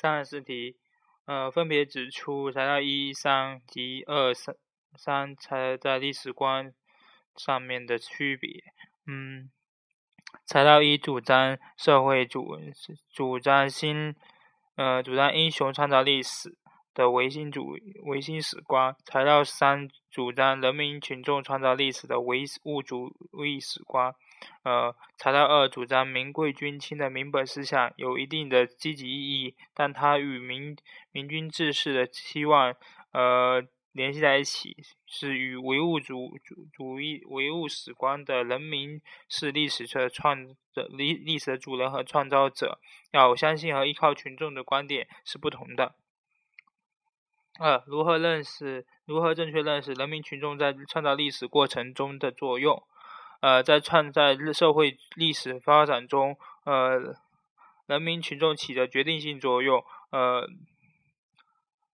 三十四题，呃，分别指出材料一、三及二、三三才在历史观上面的区别。嗯，材料一主张社会主主张新，呃，主张英雄创造历史的唯心主唯心史观。材料三主张人民群众创造历史的唯物主义史观。呃，材料二主张民贵君轻的民本思想有一定的积极意义，但它与民民君治世的期望呃联系在一起，是与唯物主主主义唯物史观的人民是历史的创的历历史的主人和创造者，要相信和依靠群众的观点是不同的。二，如何认识如何正确认识人民群众在创造历史过程中的作用？呃，在创在社会历史发展中，呃，人民群众起着决定性作用。呃，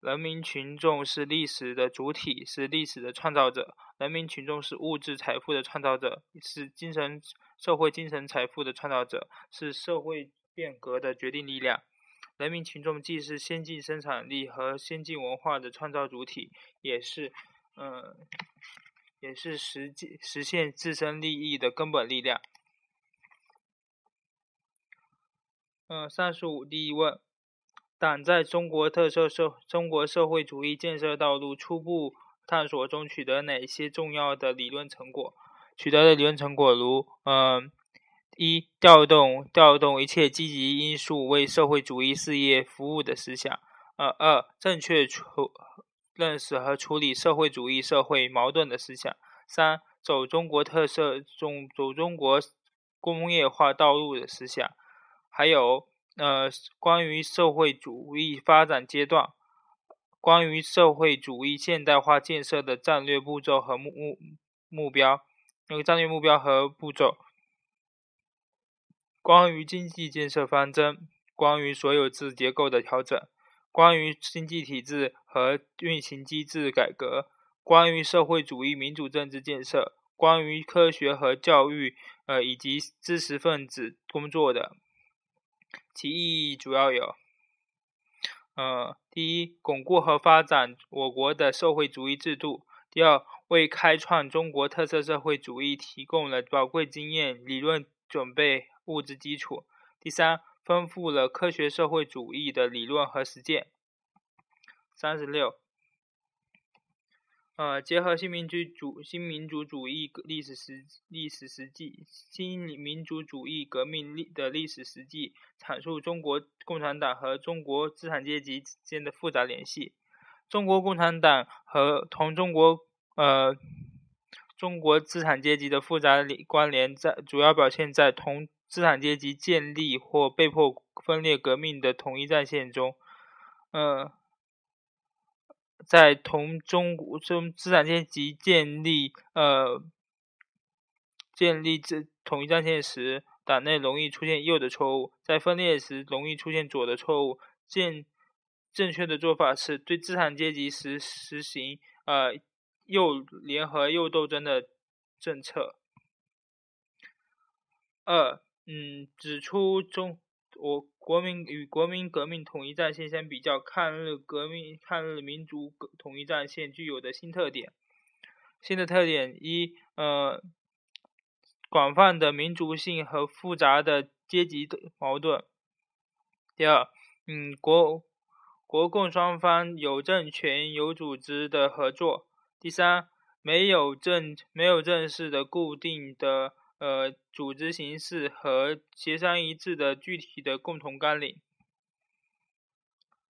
人民群众是历史的主体，是历史的创造者。人民群众是物质财富的创造者，是精神社会精神财富的创造者，是社会变革的决定力量。人民群众既是先进生产力和先进文化的创造主体，也是，嗯。也是实际实现自身利益的根本力量。嗯，三十五第一问：党在中国特色社中国社会主义建设道路初步探索中取得哪些重要的理论成果？取得的理论成果如：嗯，一、调动调动一切积极因素为社会主义事业服务的思想；呃，二、正确处。认识和处理社会主义社会矛盾的思想；三、走中国特色中走中国工业化道路的思想；还有呃关于社会主义发展阶段、关于社会主义现代化建设的战略步骤和目目目标，那个战略目标和步骤；关于经济建设方针；关于所有制结构的调整。关于经济体制和运行机制改革，关于社会主义民主政治建设，关于科学和教育，呃以及知识分子工作的，其意义主要有，呃，第一，巩固和发展我国的社会主义制度；第二，为开创中国特色社会主义提供了宝贵经验、理论准备、物质基础；第三。丰富了科学社会主义的理论和实践。三十六，呃，结合新民主主新民主主义历史实历史实际，新民主主义革命历的历史实际，阐述中国共产党和中国资产阶级之间的复杂联系。中国共产党和同中国呃中国资产阶级的复杂关联，在主要表现在同。资产阶级建立或被迫分裂革命的统一战线中，呃，在同中中资产阶级建立呃建立这统一战线时，党内容易出现右的错误；在分裂时，容易出现左的错误。正正确的做法是对资产阶级实实行呃右联合右斗争的政策。二。嗯，指出中我国民与国民革命统一战线相比较，抗日革命、抗日民族统一战线具有的新特点。新的特点一，呃，广泛的民族性和复杂的阶级矛盾。第二，嗯，国国共双方有政权、有组织的合作。第三，没有正没有正式的固定的。呃，组织形式和协商一致的具体的共同纲领。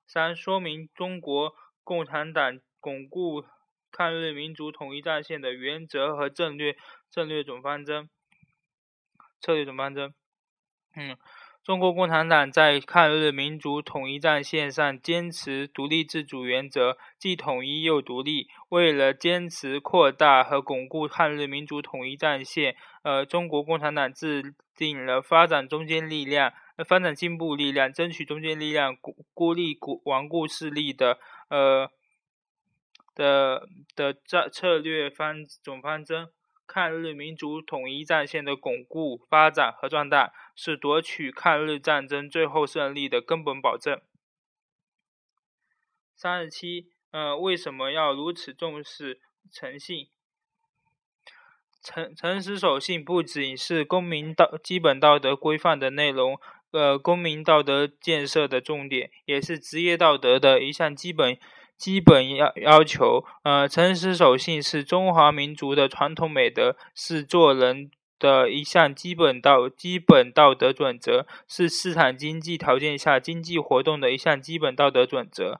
三、说明中国共产党巩固抗日民族统一战线的原则和战略战略总方针。策略总方针。嗯。中国共产党在抗日民族统一战线上坚持独立自主原则，既统一又独立。为了坚持扩大和巩固抗日民族统一战线，呃，中国共产党制定了发展中坚力量、发展进步力量、争取中坚力量、孤孤立顽固势力的呃的的战策略方总方针。抗日民族统一战线的巩固、发展和壮大，是夺取抗日战争最后胜利的根本保证。三十七，呃，为什么要如此重视诚信？诚诚实守信不仅是公民道基本道德规范的内容，呃，公民道德建设的重点，也是职业道德的一项基本基本要要求。呃，诚实守信是中华民族的传统美德，是做人的一项基本道基本道德准则，是市场经济条件下经济活动的一项基本道德准则。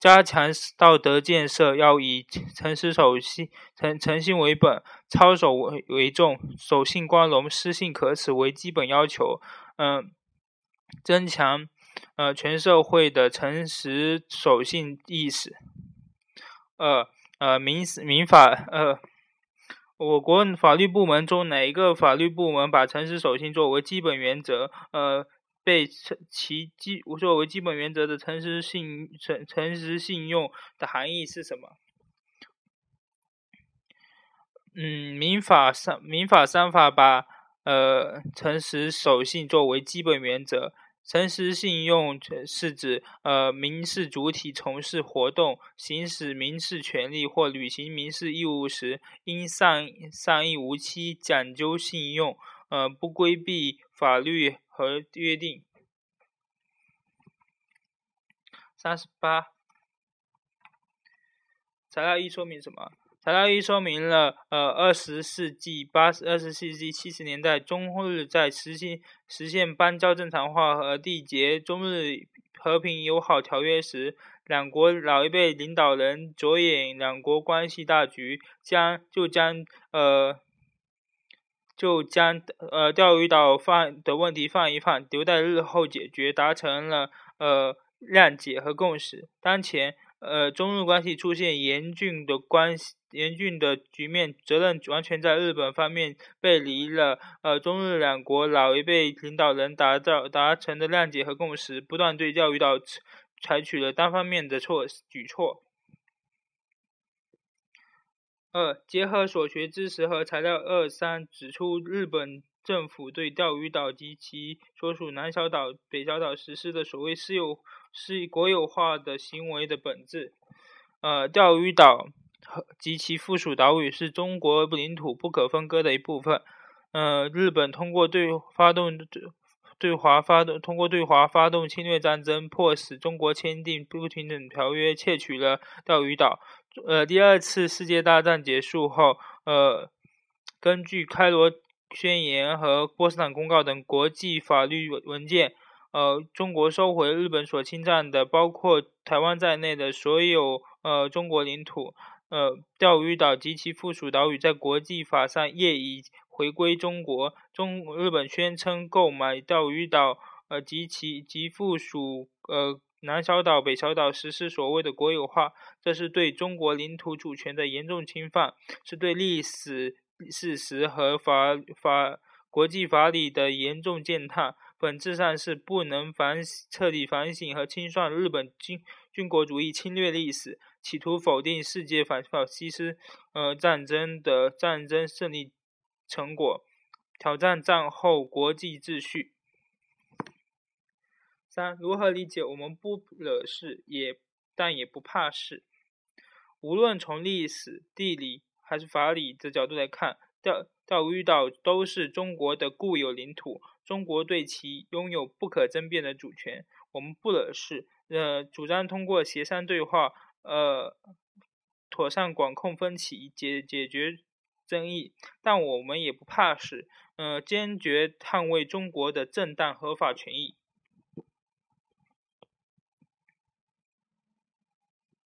加强道德建设要以诚实守信、诚诚信为本，操守为为重，守信光荣、失信可耻为基本要求。嗯，增强呃全社会的诚实守信意识。二呃民民法呃，我国法律部门中哪一个法律部门把诚实守信作为基本原则？呃。被其基作为基本原则的诚实信诚诚实信用的含义是什么？嗯，民法三民法三法把呃诚实守信作为基本原则。诚实信用是指呃民事主体从事活动、行使民事权利或履行民事义务时，应善善意无欺，讲究信用，呃不规避法律。和约定。三十八，材料一说明什么？材料一说明了，呃，二十世纪八十二十世纪七十年代，中日在实现实现邦交正常化和缔结中日和平友好条约时，两国老一辈领导人着眼两国关系大局，将就将呃。就将呃钓鱼岛放的问题放一放，留待日后解决，达成了呃谅解和共识。当前呃中日关系出现严峻的关系严峻的局面，责任完全在日本方面背离了呃中日两国老一辈领导人达到达成的谅解和共识，不断对钓鱼岛采取了单方面的措举措。二、结合所学知识和材料二三，指出日本政府对钓鱼岛及其所属南小岛、北小岛实施的所谓私有、是国有化的行为的本质。呃，钓鱼岛及其附属岛屿是中国领土不可分割的一部分。呃，日本通过对发动对华发动通过对华发动侵略战争，迫使中国签订不平等条约，窃取了钓鱼岛。呃，第二次世界大战结束后，呃，根据开罗宣言和波茨坦公告等国际法律文件，呃，中国收回日本所侵占的包括台湾在内的所有呃中国领土。呃，钓鱼岛及其附属岛屿在国际法上业已回归中国。中日本宣称购买钓鱼岛呃及其及附属呃。南小岛、北小岛实施所谓的国有化，这是对中国领土主权的严重侵犯，是对历史事实和法法国际法理的严重践踏，本质上是不能反彻底反省和清算日本军军国主义侵略历史，企图否定世界反法西斯呃战争的战争胜利成果，挑战战后国际秩序。三、如何理解我们不惹事也但也不怕事？无论从历史、地理还是法理的角度来看，钓钓鱼岛都是中国的固有领土，中国对其拥有不可争辩的主权。我们不惹事，呃，主张通过协商对话，呃，妥善管控分歧，解解决争议。但我们也不怕事，呃，坚决捍卫中国的正当合法权益。